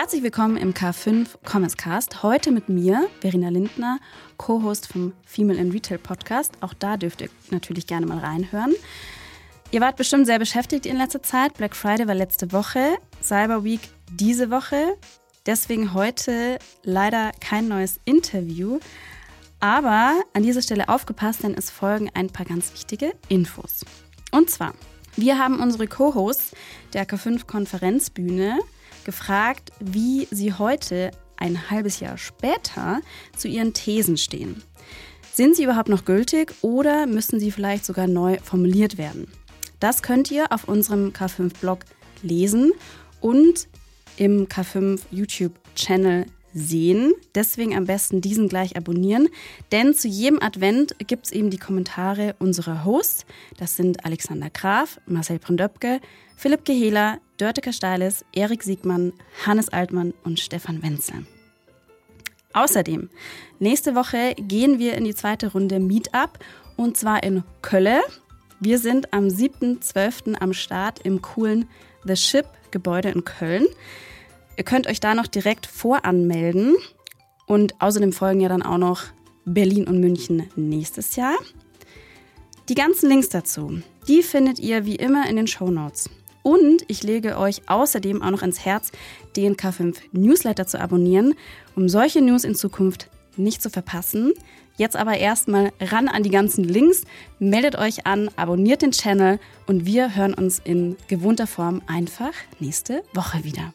Herzlich willkommen im K5 Commerce Cast. Heute mit mir, Verena Lindner, Co-Host vom Female in Retail Podcast. Auch da dürft ihr natürlich gerne mal reinhören. Ihr wart bestimmt sehr beschäftigt in letzter Zeit. Black Friday war letzte Woche, Cyber Week diese Woche. Deswegen heute leider kein neues Interview. Aber an dieser Stelle aufgepasst, denn es folgen ein paar ganz wichtige Infos. Und zwar, wir haben unsere Co-Hosts der K5-Konferenzbühne gefragt, wie sie heute, ein halbes Jahr später, zu ihren Thesen stehen. Sind sie überhaupt noch gültig oder müssen sie vielleicht sogar neu formuliert werden? Das könnt ihr auf unserem K5-Blog lesen und im K5 YouTube-Channel sehen. Deswegen am besten diesen gleich abonnieren, denn zu jedem Advent gibt es eben die Kommentare unserer Hosts. Das sind Alexander Graf, Marcel Brandöpke, Philipp Gehela, Dörte Kasteiles, Erik Siegmann, Hannes Altmann und Stefan Wenzel. Außerdem, nächste Woche gehen wir in die zweite Runde Meetup und zwar in Kölle. Wir sind am 7.12. am Start im coolen The Ship Gebäude in Köln. Ihr könnt euch da noch direkt voranmelden. Und außerdem folgen ja dann auch noch Berlin und München nächstes Jahr. Die ganzen Links dazu, die findet ihr wie immer in den Show Notes. Und ich lege euch außerdem auch noch ins Herz, den K5 Newsletter zu abonnieren, um solche News in Zukunft nicht zu verpassen. Jetzt aber erstmal ran an die ganzen Links, meldet euch an, abonniert den Channel und wir hören uns in gewohnter Form einfach nächste Woche wieder.